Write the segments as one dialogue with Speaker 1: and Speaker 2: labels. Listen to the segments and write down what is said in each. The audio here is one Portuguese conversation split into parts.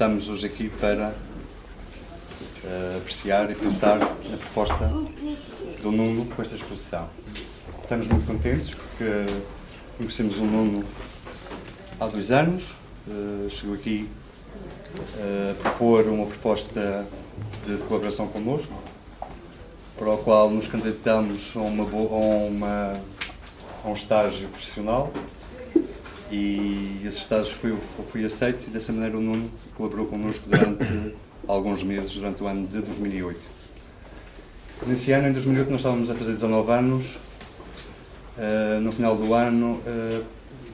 Speaker 1: estamos hoje aqui para uh, apreciar e pensar na proposta do Nuno com esta exposição. Estamos muito contentes porque conhecemos o Nuno há dois anos, uh, chegou aqui uh, a propor uma proposta de colaboração connosco, para o qual nos candidatamos a, uma, a, uma, a um estágio profissional e esse estágio foi, foi aceito e dessa maneira o Nuno colaborou connosco durante alguns meses, durante o ano de 2008. Nesse ano, em 2008, nós estávamos a fazer 19 anos. Uh, no final do ano, uh,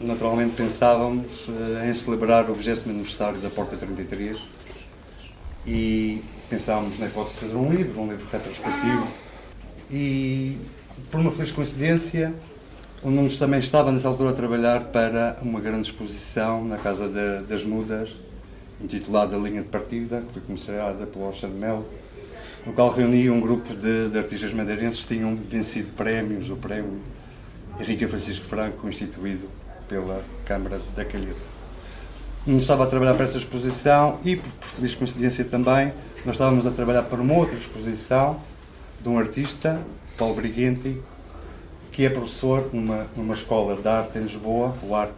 Speaker 1: naturalmente pensávamos uh, em celebrar o 20 aniversário da Porta 33 e pensávamos na hipótese de fazer um livro, um livro retrospectivo. E, por uma feliz coincidência, o Nunes também estava nessa altura a trabalhar para uma grande exposição na Casa de, das Mudas, intitulada Linha de Partida, que foi comissária pelo Alexandre Melo, no qual reunia um grupo de, de, artistas madeirenses que tinham vencido prémios, o prémio Henrique Francisco Franco, instituído pela Câmara da Calheta. Nunes estava a trabalhar para essa exposição e, por, feliz coincidência também, nós estávamos a trabalhar para uma outra exposição de um artista, Paulo Briguenti, que é professor numa, numa escola de arte em Lisboa, o Arco.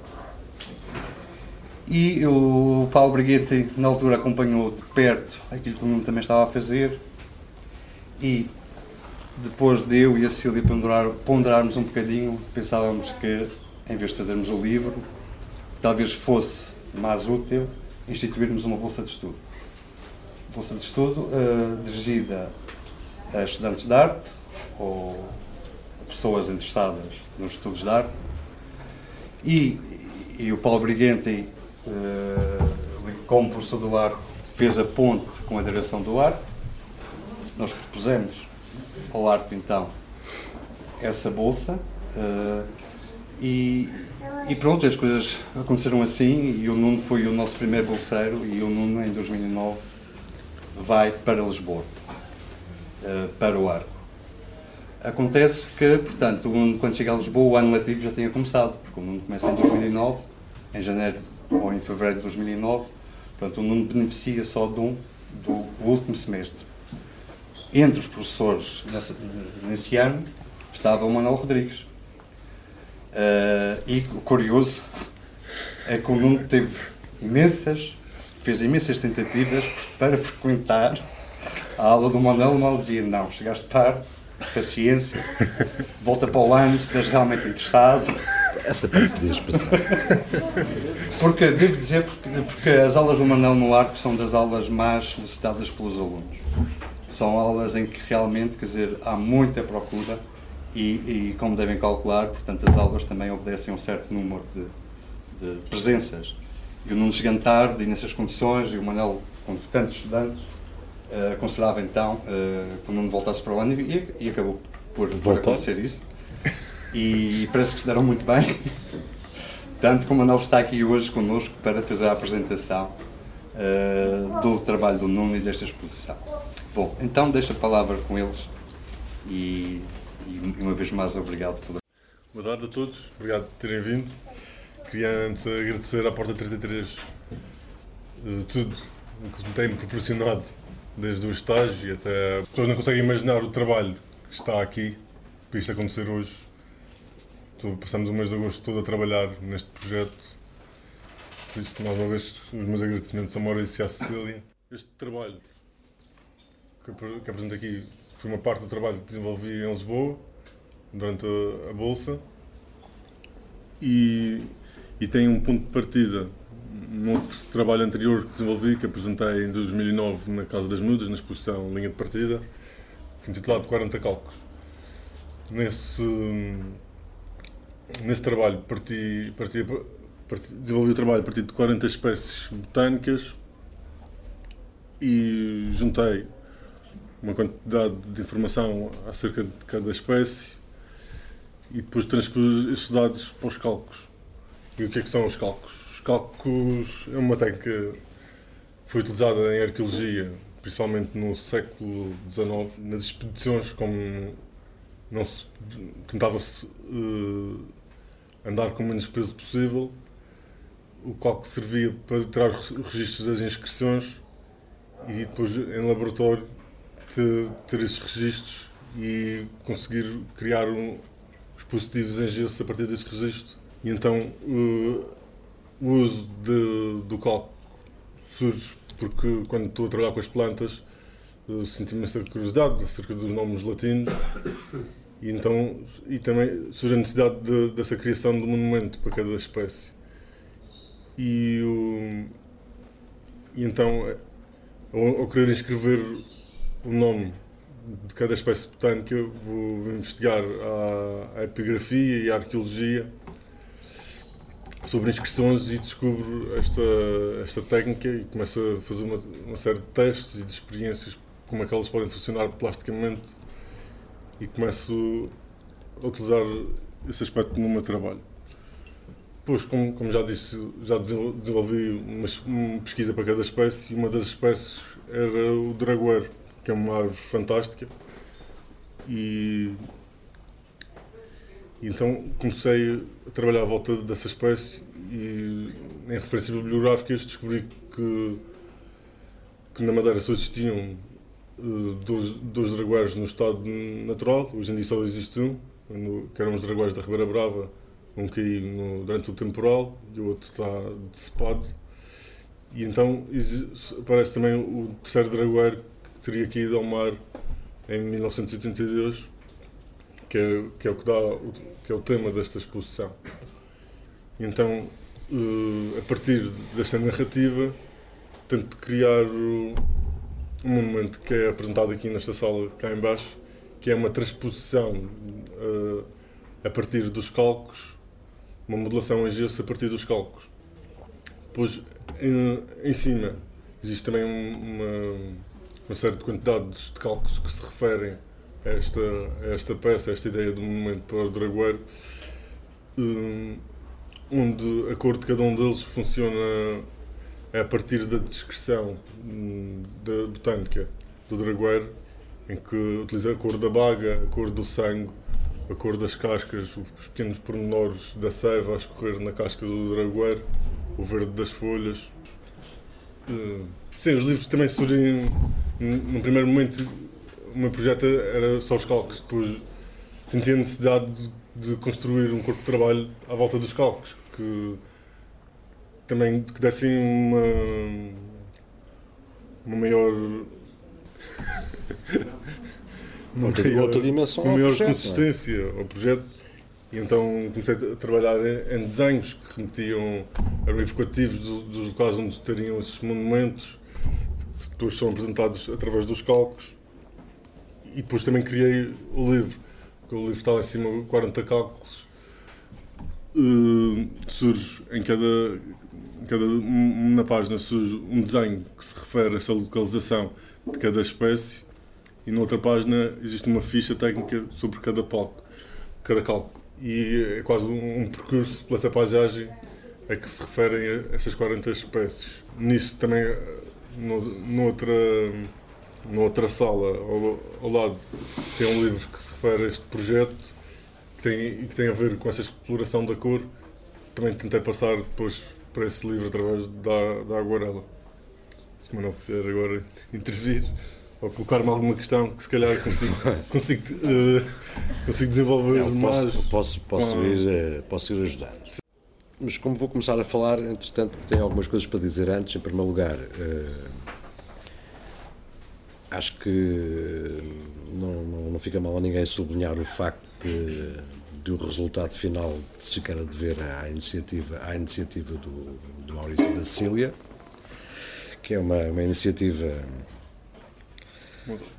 Speaker 1: E o Paulo Briguete, na altura, acompanhou de perto aquilo que o Nuno também estava a fazer. E depois de eu e a Cília ponderar, ponderarmos um bocadinho, pensávamos que, em vez de fazermos o livro, talvez fosse mais útil instituirmos uma bolsa de estudo. Bolsa de estudo uh, dirigida a estudantes de arte ou pessoas interessadas nos estudos de arte. E, e o Paulo Briguenti, uh, como professor do arco, fez a ponte com a direção do arco. Nós propusemos ao arco, então, essa bolsa. Uh, e, e pronto, as coisas aconteceram assim e o Nuno foi o nosso primeiro bolseiro e o Nuno, em 2009, vai para Lisboa, uh, para o arco. Acontece que, portanto, quando chega a Lisboa, o ano letivo já tinha começado, porque o Nuno começa em 2009, em janeiro ou em fevereiro de 2009, portanto, o Nuno beneficia só do, do último semestre. Entre os professores nesse, nesse ano estava o Manuel Rodrigues. Uh, e o curioso é que o Nuno teve imensas, fez imensas tentativas para frequentar a aula do Manuel, o Manuel dizia, não, chegaste tarde, paciência, volta para o ano se estejas realmente interessado.
Speaker 2: Essa parte podias passar.
Speaker 1: Porque, devo dizer, porque, porque as aulas do Manel no Arco são das aulas mais solicitadas pelos alunos. São aulas em que realmente, quer dizer, há muita procura e, e como devem calcular, portanto, as aulas também obedecem a um certo número de, de presenças. E o Nuno chegando tarde e nessas condições, e o Manel com tantos estudantes, uh, aconselhava então uh, que o Nuno voltasse para o ano e, e acabou por, por acontecer isso. E parece que se deram muito bem. Tanto como o Manuel está aqui hoje connosco para fazer a apresentação uh, do trabalho do Nuno e desta exposição. Bom, então deixo a palavra com eles e, e uma vez mais obrigado
Speaker 3: por. Boa tarde a todos, obrigado por terem vindo. Queria antes agradecer à Porta 33 uh, tudo o que me tem proporcionado desde o estágio até. As pessoas não conseguem imaginar o trabalho que está aqui para isto acontecer hoje. Passamos o mês de agosto todo a trabalhar neste projeto. Por isso, mais uma vez, os meus agradecimentos a Maurício e à Cecília. Este trabalho que, apresento aqui foi uma parte do trabalho que desenvolvi em Lisboa durante a, a Bolsa e, e tem um ponto de partida num outro trabalho anterior que desenvolvi, que apresentei em 2009 na Casa das Mudas, na exposição Linha de Partida, é intitulado 40 Cálculos. Nesse, nesse trabalho parti, parti, parti, desenvolvi o trabalho a partir de 40 espécies botânicas e juntei uma quantidade de informação acerca de cada espécie e depois transpus esses dados para os cálculos. E o que é que são os cálculos? Cálculos é uma técnica que foi utilizada em arqueologia, principalmente no século XIX, nas expedições, como não se tentava-se uh, andar com o menos peso possível o calco servia para tirar os registros das inscrições e depois em laboratório ter, ter esses registros e conseguir criar um, os positivos em gesso a partir desses registros. E então uh, o uso de, do calco surge porque quando estou a trabalhar com as plantas uh, senti imensa curiosidade acerca dos nomes latinos e então e também surge a necessidade de, dessa criação de um monumento para cada espécie. E, o, e então ao, ao querer inscrever o nome de cada espécie botânica, vou investigar a, a epigrafia e a arqueologia sobre inscrições e descubro esta, esta técnica e começo a fazer uma, uma série de testes e de experiências como é que elas podem funcionar plasticamente e começo a utilizar esse aspecto no meu trabalho. Depois, como, como já disse, já desenvolvi uma, uma, pesquisa para cada espécie e uma das espécies era o dragoeiro, que é uma árvore fantástica. E então comecei a trabalhar à volta dessa espécie e em referências bibliográficas descobri que, que na Madeira só existiam uh, dois, dragueiros no estado natural, hoje em dia só existe um, que eram os dragueiros da Ribeira Brava, um caiu durante o temporal e o outro está decepado. E então aparece também o terceiro dragoeiro que teria caído ao mar em 1982, que é, que é o que dá que é o tema desta exposição. Então, uh, a partir desta narrativa, tento criar um monumento que é apresentado aqui nesta sala, cá embaixo, que é uma transposição uh, a partir dos calcos uma modelação em gesso a partir dos cálculos. Depois, em, em cima, existe também uma, uma série de quantidades de cálculos que se referem esta, esta peça, esta ideia do monumento para o dragoeiro, um, onde a cor de cada um deles funciona a partir da descrição um, da botânica do dragoeiro, em que utiliza a cor da baga, a cor do sangue, a cor das cascas, os pequenos pormenores da seiva a escorrer na casca do dragoeiro, o verde das folhas. Eh, sim, os livros também surgem. Num primeiro momento, o meu projeto era só os calcos, depois senti a necessidade de, de construir um corpo de trabalho à volta dos calcos, que também que dessem uma, uma maior
Speaker 2: outra, maior, outra dimensão
Speaker 3: uma maior projeto, é? consistência é? ao projeto. E então comecei a trabalhar em, desenhos que remetiam, eram evocativos dos locais onde estariam esses monumentos, que depois são apresentados através dos cálculos. E depois também criei o livro, que o livro está lá em cima, 40 cálculos. Uh, surge em cada, em cada na página surge um desenho que se refere a essa localização de cada espécie e na outra página existe uma ficha técnica sobre cada palco, cada cálculo. E é quase um, um percurso pela essa paisagem a que se referem essas 40 espécies. Nisso também, no, noutra, noutra sala, ao, ao lado, tem um livro que se refere a este projeto que tem, e que tem a ver com essa exploração da cor. Também tentei passar depois para esse livro através da, da aguarela. Se o Manuel quiser agora intervir ou colocar-me alguma questão que se calhar consigo, consigo, uh, consigo desenvolver
Speaker 2: Não,
Speaker 3: mais.
Speaker 2: Posso, posso, ir, uh, posso ir ajudar. Mas como vou começar a falar, entretanto, tenho algumas coisas para dizer antes. Em primeiro lugar, uh, acho que não, não, não, fica mal a ninguém sublinhar o facto de, de o resultado final de se ficar a dever à iniciativa, à iniciativa do, do Maurício da Cecília, que é uma, uma iniciativa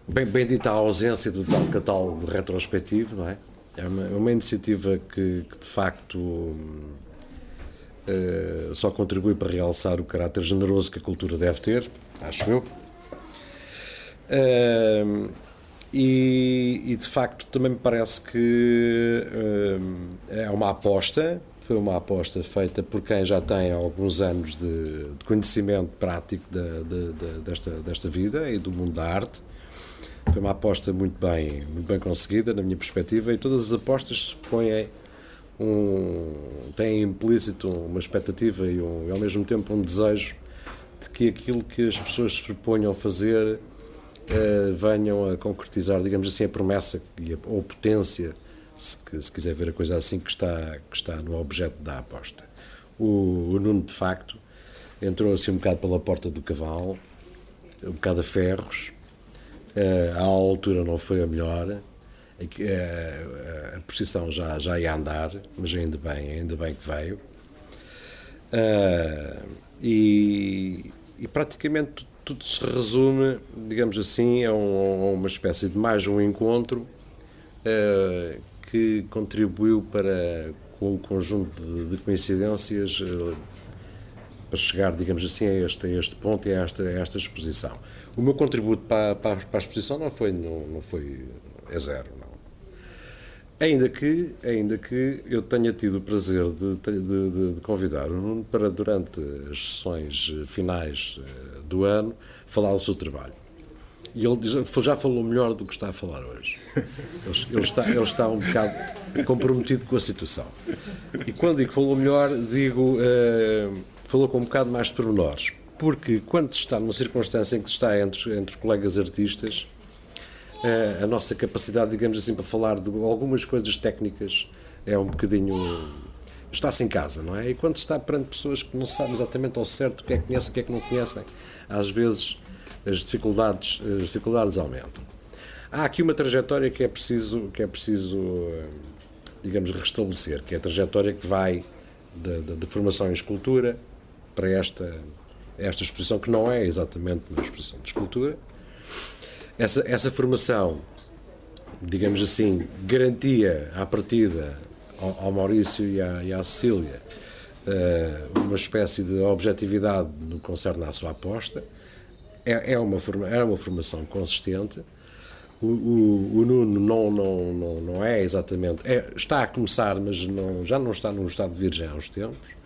Speaker 2: Bem, bem dita a ausência do tal catálogo retrospectivo, não é? É uma, é uma iniciativa que, que, de facto uh, só contribui para realçar o caráter generoso que a cultura deve ter, acho eu. E, e, de facto também me parece que é uma aposta, foi uma aposta feita por quem já tem alguns anos de, de conhecimento prático de, de, desta, desta vida e do mundo da arte. Foi uma aposta muito bem, muito bem conseguida, na minha perspectiva, e todas as apostas se põem um, têm implícito uma expectativa e, um, e, ao mesmo tempo um desejo de que aquilo que as pessoas se proponham fazer uh, venham a concretizar, digamos assim, a promessa e a, ou potência, se, se, quiser ver a coisa assim, que está, que está no objeto da aposta. O, o Nuno, de facto, entrou assim um bocado pela porta do cavalo, um bocado a ferros, uh, a altura não foi a melhor, a, a, a posição já, já ia andar, mas ainda bem, ainda bem que veio. Uh, e, e, praticamente tudo se resume, digamos assim, a, um, a uma espécie de mais um encontro uh, que contribuiu para, com o conjunto de, de coincidências, uh, para chegar, digamos assim, a este, a este ponto e a esta, a esta exposição. O meu contributo para, para, para a exposição não foi, não, não foi é zero, não. Ainda que, ainda que eu tenha tido o prazer de, de, de, convidar o Nuno para, durante as sessões finais eh, do ano, falar do seu trabalho. E ele já falou melhor do que está a falar hoje. Ele, está, ele está um bocado comprometido com a situação. E quando digo falou melhor, digo, uh, falou com um bocado mais de pormenores. Porque quando se está numa circunstância em que se está entre, entre colegas artistas, a, a nossa capacidade, digamos assim, para falar de algumas coisas técnicas é um bocadinho está-se em casa, não é? E quando está perante pessoas que não sabem exatamente ao certo o que é que conhecem, o que é que não conhecem, às vezes as dificuldades, as dificuldades aumentam. Há aqui uma trajetória que é preciso, que é preciso, digamos, restabelecer, que é a trajetória que vai da formação em escultura para esta, esta exposição, que não é exatamente uma exposição de escultura, essa, essa formação, digamos assim, garantia à partida ao, ao Maurício e à, e à Cecília uh, uma espécie de objetividade no que concerne à sua aposta. É, é uma, forma, é uma formação consistente. O, o, o, Nuno não, não, não, não é exatamente. É, está a começar, mas não, já não está num estado de virgem há uns tempos.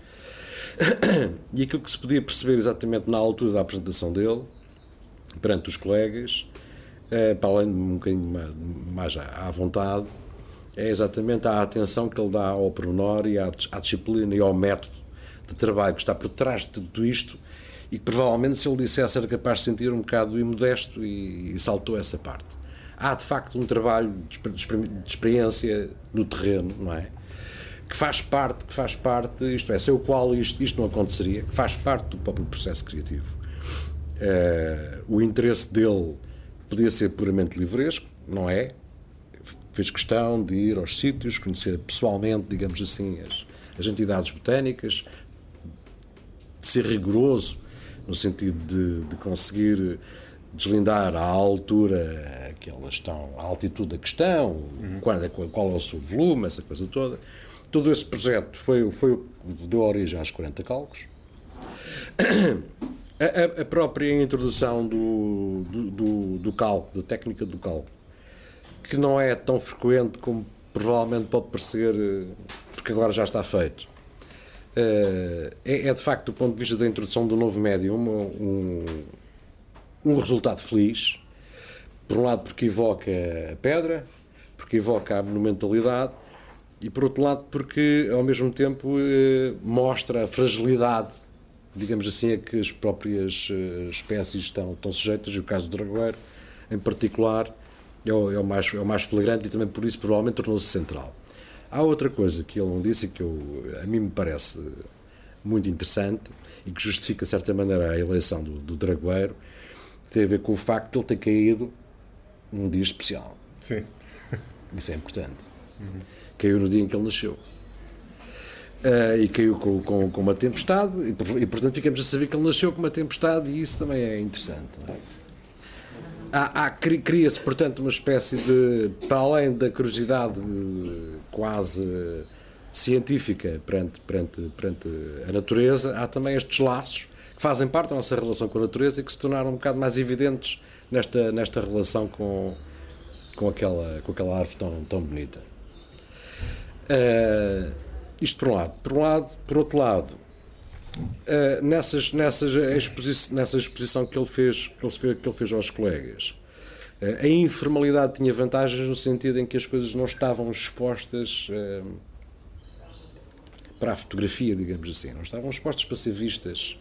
Speaker 2: E aquilo que se podia perceber exatamente na altura da apresentação dele, perante os colegas, é, para além de um bocadinho mais à vontade, é exatamente a atenção que ele dá ao pormenor e à, à disciplina e ao método de trabalho que está por trás de tudo isto e que provavelmente se ele dissesse era capaz de sentir um bocado imodesto e, e saltou essa parte. Há de facto um trabalho de, de experiência no terreno, não é? Que faz parte, que faz parte, isto é, sem o qual isto, isto não aconteceria, que faz parte do próprio processo criativo. Uh, o interesse dele podia ser puramente livresco, não é? Fez questão de ir aos sítios, conhecer pessoalmente, digamos assim, as, as entidades botânicas, de ser rigoroso no sentido de, de conseguir deslindar a altura que elas estão, a altitude da questão, uhum. qual, é, qual é o seu volume, essa coisa toda. Todo esse projeto foi, foi deu origem às 40 cálculos. A, a, própria introdução do, do, do, do cálculo, da técnica do cálculo, que não é tão frequente como provavelmente pode parecer, eh, porque agora já está feito. Eh, é, é de facto, do ponto de vista da introdução do novo médium, um, um resultado feliz. Por um lado, porque evoca a pedra, porque evoca a monumentalidade, e por outro lado, porque ao mesmo tempo eh, mostra a fragilidade digamos assim, a que as próprias uh, espécies estão, estão sujeitas, e o caso do dragoeiro, em particular, é o, é o, mais, é o mais flagrante e também por isso provavelmente tornou-se central. Há outra coisa que ele não disse que eu, a mim me parece muito interessante e que justifica, de certa maneira, a eleição do, do dragoeiro, tem a ver com o facto de ele ter caído num dia especial.
Speaker 3: Sim.
Speaker 2: Isso é importante. Uhum. Caiu no dia em que ele nasceu. Uh, e caiu com, com, com, uma tempestade, e, e, portanto ficamos a saber que ele nasceu com uma tempestade, e isso também é interessante. É? Há, há, Cria-se, portanto, uma espécie de. Para além da curiosidade eh, quase científica perante, perante, perante a natureza, há também estes laços que fazem parte da nossa relação com a natureza e que se tornaram um bocado mais evidentes nesta, nesta relação com, com, aquela, com aquela árvore tão, tão bonita. Uh, isto por um lado. Por um lado, por outro lado, uh, nessas, nessas nessa exposição que ele fez, que ele fez, que ele fez aos colegas, uh, a informalidade tinha vantagens no sentido em que as coisas não estavam expostas uh, para a fotografia, digamos assim. Não estavam expostas para ser vistas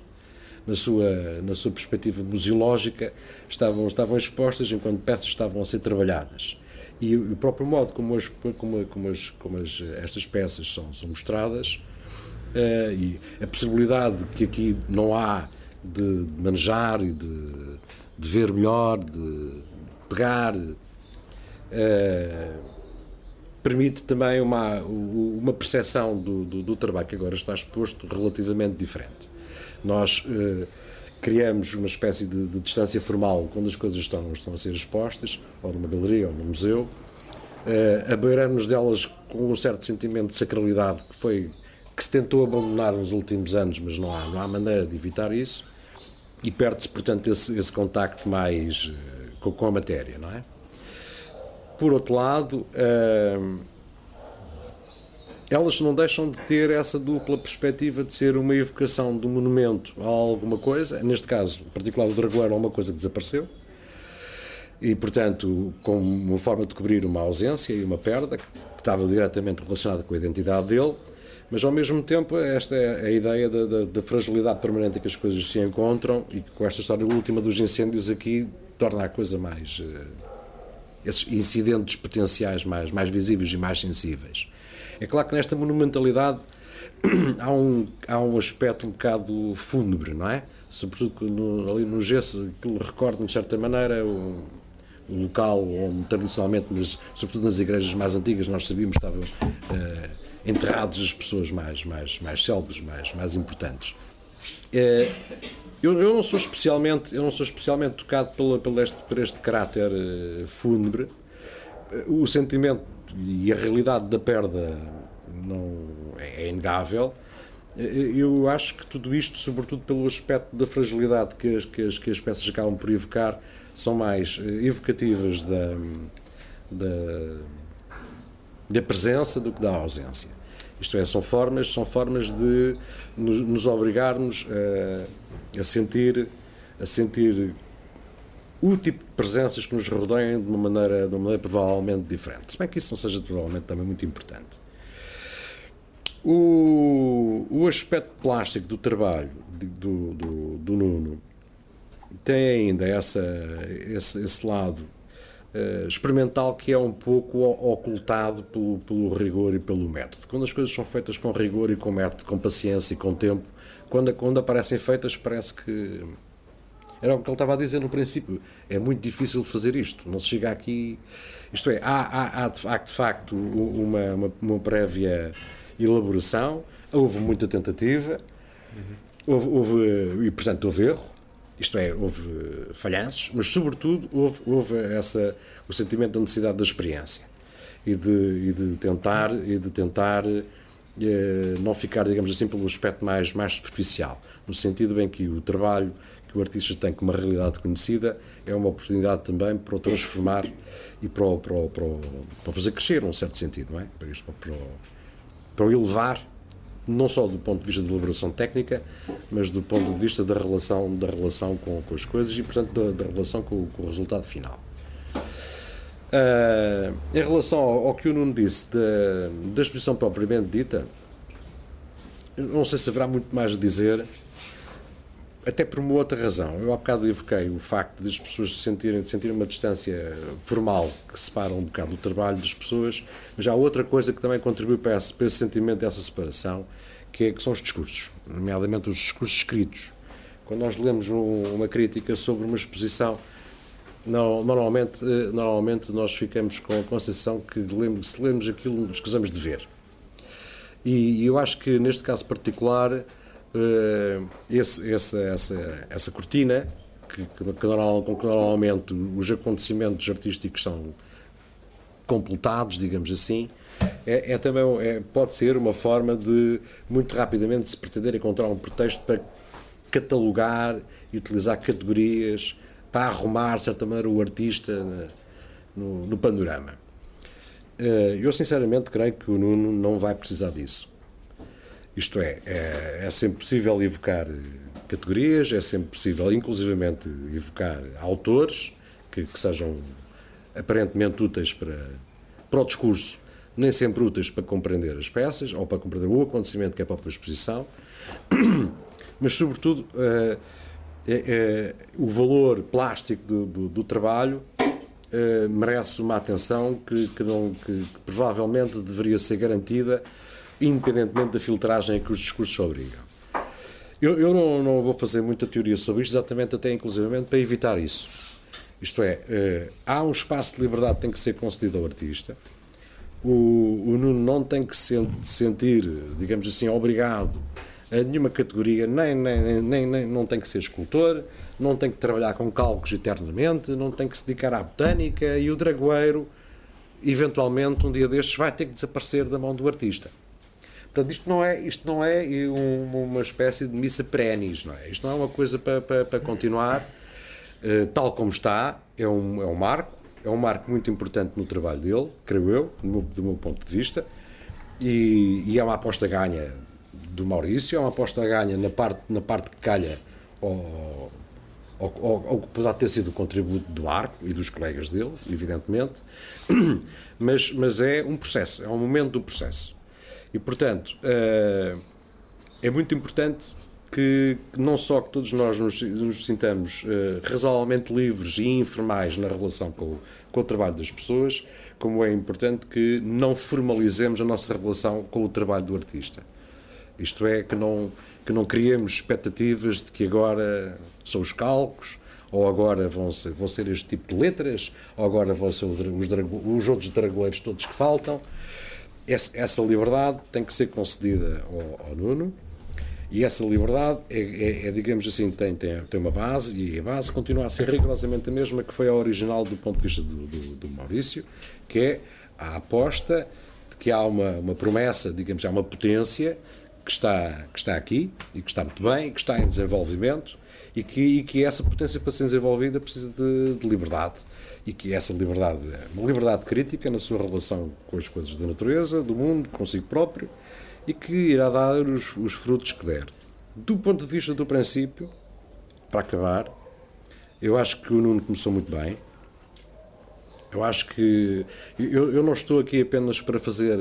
Speaker 2: na sua, na sua perspectiva museológica, estavam, estavam expostas enquanto peças estavam a ser trabalhadas. E o próprio modo como, as, como, como, as, como as, estas peças são, são mostradas uh, e a possibilidade que aqui não há de manejar e de, de ver melhor, de pegar, uh, permite também uma, uma percepção do, do, do, trabalho que agora está exposto relativamente diferente. Nós uh, criamos uma espécie de, de, distância formal quando as coisas estão, estão a ser expostas, ou numa galeria ou num museu, uh, abeiramos delas com um certo sentimento de sacralidade que foi que se tentou abandonar nos últimos anos, mas não há, não há maneira de evitar isso, e perde-se, portanto, esse, esse contacto mais uh, com, com, a matéria, não é? Por outro lado, uh, elas não deixam de ter essa dupla perspectiva de ser uma evocação do monumento a alguma coisa, neste caso, em particular o Dragoeiro, a uma coisa que desapareceu, e, portanto, com uma forma de cobrir uma ausência e uma perda que estava diretamente relacionada com a identidade dele, mas ao mesmo tempo esta é a ideia da, da, da fragilidade permanente que as coisas se encontram e que com esta história última dos incêndios aqui torna a coisa mais... Uh, esses incidentes potenciais mais, mais visíveis e mais sensíveis. É claro que nesta monumentalidade há um, há um aspecto um bocado fúnebre, não é? Sobretudo no, ali no gesso, aquilo recorda-me de certa maneira o, o, local onde tradicionalmente, mas, sobretudo nas igrejas mais antigas, nós sabíamos que estavam uh, enterrados as pessoas mais, mais, mais célebres, mais, mais importantes. Uh, eu, eu, não sou especialmente, eu não sou especialmente tocado pelo, pelo este, por este caráter uh, fúnebre. o sentimento e a realidade da perda não é, é inegável. Eu acho que tudo isto, sobretudo pelo aspecto da fragilidade que as, que as, que as peças acabam por evocar, são mais eh, evocativas da, da, da presença do que da ausência. Isto é, são formas, são formas de nos, nos obrigarmos a, a sentir a sentir o tipo de presenças que nos rodeiam de uma maneira, de uma maneira provavelmente diferente. Se bem que isso não seja provavelmente também muito importante. O, o aspecto plástico do trabalho do, do, do Nuno tem ainda essa, esse, esse lado uh, experimental que é um pouco ocultado pelo, pelo rigor e pelo método. Quando as coisas são feitas com rigor e com método, com paciência e com tempo, quando, quando aparecem feitas parece que era o que ele estava a dizer no princípio. É muito difícil fazer isto. Não se chega aqui. Isto é, há, há, há, de, facto uma, uma, uma, prévia elaboração, houve muita tentativa, houve, houve, e portanto houve erro. Isto é, houve falhanços, mas sobretudo houve, houve essa, o sentimento da necessidade da experiência e de, e de tentar e de tentar eh, não ficar, digamos assim, pelo aspecto mais, mais superficial, no sentido em que o trabalho que o artista tem como uma realidade conhecida é uma oportunidade também para o transformar e para o, para para para fazer crescer, num certo sentido, não é? Para, isto, para, para o elevar, não só do ponto de vista de elaboração técnica, mas do ponto de vista da relação, da relação com, com as coisas e, portanto, da, da relação com, com, o resultado final. Uh, em relação ao, ao, que o Nuno disse da, da exposição propriamente dita, não sei se haverá muito mais a dizer até por uma outra razão. Eu há bocado evoquei o facto das pessoas sentirem, sentirem uma distância formal que separa um bocado o trabalho das pessoas, mas há outra coisa que também contribui para esse, para esse sentimento dessa separação, que, é, que são os discursos, nomeadamente os discursos escritos. Quando nós lemos um, uma crítica sobre uma exposição, não, normalmente, eh, normalmente nós ficamos com a sensação que se lemos aquilo, nos escusamos de ver. E eu acho que neste caso particular esse, essa, essa, essa cortina, que, que, que normalmente os acontecimentos artísticos são completados, digamos assim, é, é também é, pode ser uma forma de muito rapidamente se pretender encontrar um pretexto para catalogar e utilizar categorias para arrumar, de certa maneira, o artista no, no panorama. Eh, eu, sinceramente, creio que o Nuno não vai precisar disso. Isto é, é, é sempre possível evocar categorias, é sempre possível, inclusivamente, evocar autores que, que sejam aparentemente úteis para, para o discurso, nem sempre úteis para compreender as peças ou para compreender o acontecimento que é a própria exposição, mas, sobretudo, é, é, o valor plástico do, do, do trabalho é, merece uma atenção que, que, não, que, que, provavelmente deveria ser garantida, independentemente da filtragem a que os discursos obrigam. Eu, eu não, não, vou fazer muita teoria sobre isto, exatamente até inclusivamente para evitar isso. Isto é, há um espaço de liberdade que tem que ser concedido ao artista, o, o Nuno não tem que se sentir, digamos assim, obrigado a nenhuma categoria, nem, nem, nem, nem, não tem que ser escultor, não tem que trabalhar com cálculos eternamente, não tem que se dedicar à botânica e o dragoeiro, eventualmente, um dia destes, vai ter que desaparecer da mão do artista. Portanto, isto não é, isto não é uma espécie de missa perennis, não é? Isto não é uma coisa para, para, para continuar uh, tal como está, é um, é um marco, é um marco muito importante no trabalho dele, creio eu, do meu, do meu ponto de vista, e, e, é uma aposta ganha do Maurício, é uma aposta ganha na parte, na parte que calha ao, ao que poderá ter sido o contributo do Arco e dos colegas dele, evidentemente, mas, mas é um processo, é um momento do processo. E, portanto, é, é muito importante que, não só que todos nós nos, nos sintamos uh, razoavelmente livres e informais na relação com, com o trabalho das pessoas, como é importante que não formalizemos a nossa relação com o trabalho do artista. Isto é, que não, que não criemos expectativas de que agora são os calcos, ou agora vão ser, vão ser este tipo de letras, ou agora vão ser os, os outros dragoeiros todos que faltam. Essa, liberdade tem que ser concedida ao, ao Nuno, e essa liberdade é, é, é, digamos assim, tem, tem, tem uma base e a base continua a ser rigorosamente a mesma que foi a original do ponto de vista do, do, do Maurício, que é a aposta de que há uma, uma promessa, digamos, há uma potência que está, que está aqui e que está muito bem, que está em desenvolvimento e que, e que essa potência para ser desenvolvida precisa de, de liberdade e que essa liberdade é uma liberdade crítica na sua relação com as coisas da natureza, do mundo, consigo próprio e que irá dar os, os frutos que der. Do ponto de vista do princípio, para acabar, eu acho que o Nuno começou muito bem. Eu acho que eu, eu não estou aqui apenas para fazer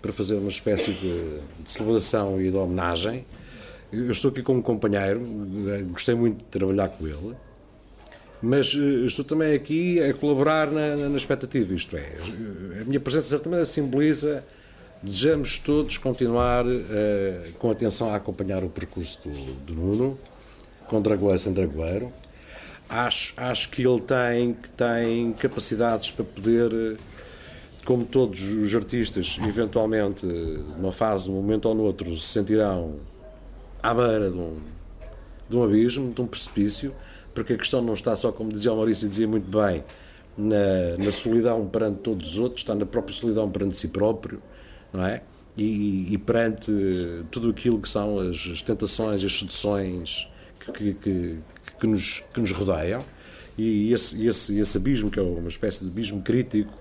Speaker 2: para fazer uma espécie de, de celebração e de homenagem. Eu estou aqui como companheiro, gostei muito de trabalhar com ele, mas eh, estou também aqui a colaborar na, na, expectativa. Isto é, a minha presença certamente simboliza Desejamos todos continuar uh, com atenção a acompanhar o percurso do, do Nuno, com dragoeiro sem dragoeiro. Acho, acho que ele tem, que tem capacidades para poder, como todos os artistas, eventualmente, numa fase, num momento ou no outro, se sentirão à beira de um, de um abismo, de um precipício, porque a questão não está só, como dizia o Maurício, dizia muito bem, na, na solidão perante todos os outros, está na própria solidão perante si próprio não é? E, e perante tudo aquilo que são as, as tentações, as seduções que, que, que, nos, que nos rodeiam, e esse, esse, esse abismo, que é uma espécie de abismo crítico,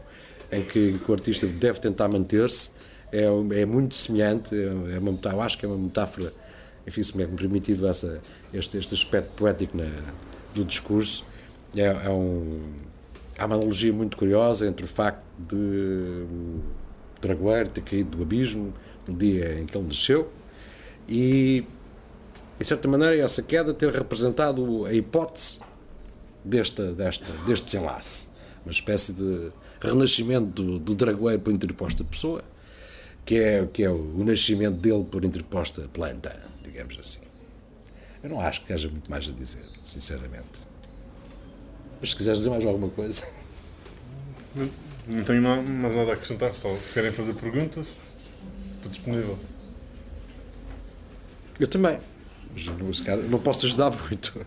Speaker 2: em que, que o artista deve tentar manter-se, é, é muito semelhante, é, é uma, eu acho que é uma metáfora, enfim, se me é permitido essa, este, este aspecto poético na, do discurso, é, é um, há uma analogia muito curiosa entre o facto de Dragoeiro ter caído do abismo no dia em que ele nasceu e, de certa maneira, essa queda ter representado a hipótese desta, desta, deste desenlace. Uma espécie de renascimento do, do Dragoeiro por interposta pessoa, que é, que é o, o nascimento dele por interposta planta, digamos assim. Eu não acho que haja muito mais a dizer, sinceramente. Mas se quiseres dizer mais alguma coisa.
Speaker 3: Não tenho mais nada a acrescentar, só se querem fazer perguntas, estou disponível.
Speaker 2: Eu também, mas não, não posso ajudar muito.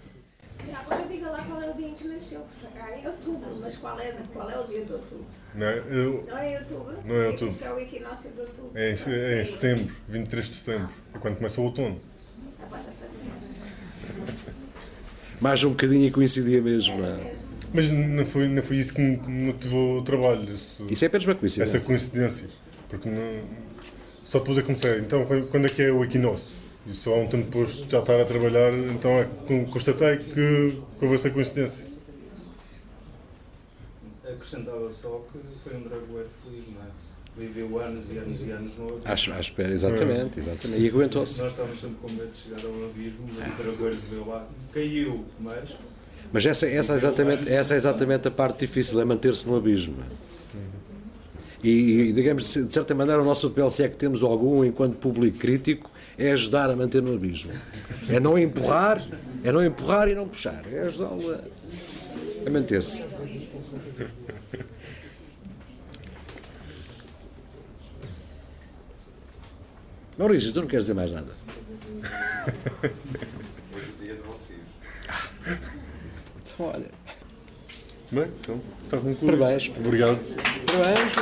Speaker 4: Já agora diga lá qual é o dia em que nasceu, é outubro, mas qual é, qual é o dia de outubro?
Speaker 3: Não é, eu,
Speaker 4: não é outubro?
Speaker 3: Não é outubro.
Speaker 4: É o equinócio de outubro.
Speaker 3: É, em, é em setembro, 23 de setembro, é quando começa o outono.
Speaker 2: Mais um bocadinho e coincidia mesmo, não é?
Speaker 3: Mas não foi, não foi isso que me motivou o trabalho.
Speaker 2: Isso, isso é apenas uma coincidência.
Speaker 3: Essa coincidência. Porque não, só depois a comecei. Então, quando é que é o equinócio? E só há um tempo depois de já estar a trabalhar, então é, constatei que, que houve essa coincidência.
Speaker 5: Acrescentava só que foi um dragoeiro feliz, não é? Viveu anos e anos e anos no outro.
Speaker 2: À, espera, exatamente, exatamente. E aguentou-se.
Speaker 5: Nós estávamos sempre com medo de chegar ao abismo, mas o Caracolho veio lá. Caiu, mas
Speaker 2: Mas essa, essa, é exatamente, essa é exatamente a parte difícil, é manter-se no abismo. E, e, digamos, de certa maneira, o nosso papel, se é que temos algum enquanto público crítico, é ajudar a manter no abismo. É não empurrar, é não empurrar e não puxar, é ajudá-lo a, a manter-se. Maurício, tu não queres dizer mais nada?
Speaker 1: Hoje o dia de vocês.
Speaker 2: Então, olha,
Speaker 3: Bem, então, está concluído.
Speaker 2: Parabéns.
Speaker 3: Obrigado.
Speaker 2: parabéns.